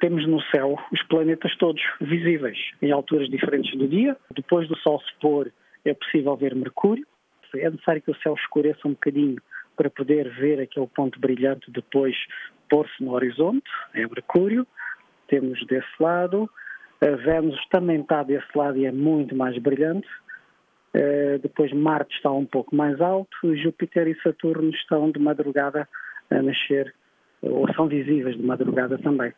Temos no céu os planetas todos visíveis, em alturas diferentes do dia. Depois do Sol se pôr, é possível ver Mercúrio. É necessário que o céu escureça um bocadinho para poder ver aquele ponto brilhante depois pôr-se no horizonte, é Mercúrio. Temos desse lado. A Vênus também está desse lado e é muito mais brilhante. Eh, depois Marte está um pouco mais alto, Júpiter e Saturno estão de madrugada a nascer, ou são visíveis de madrugada também.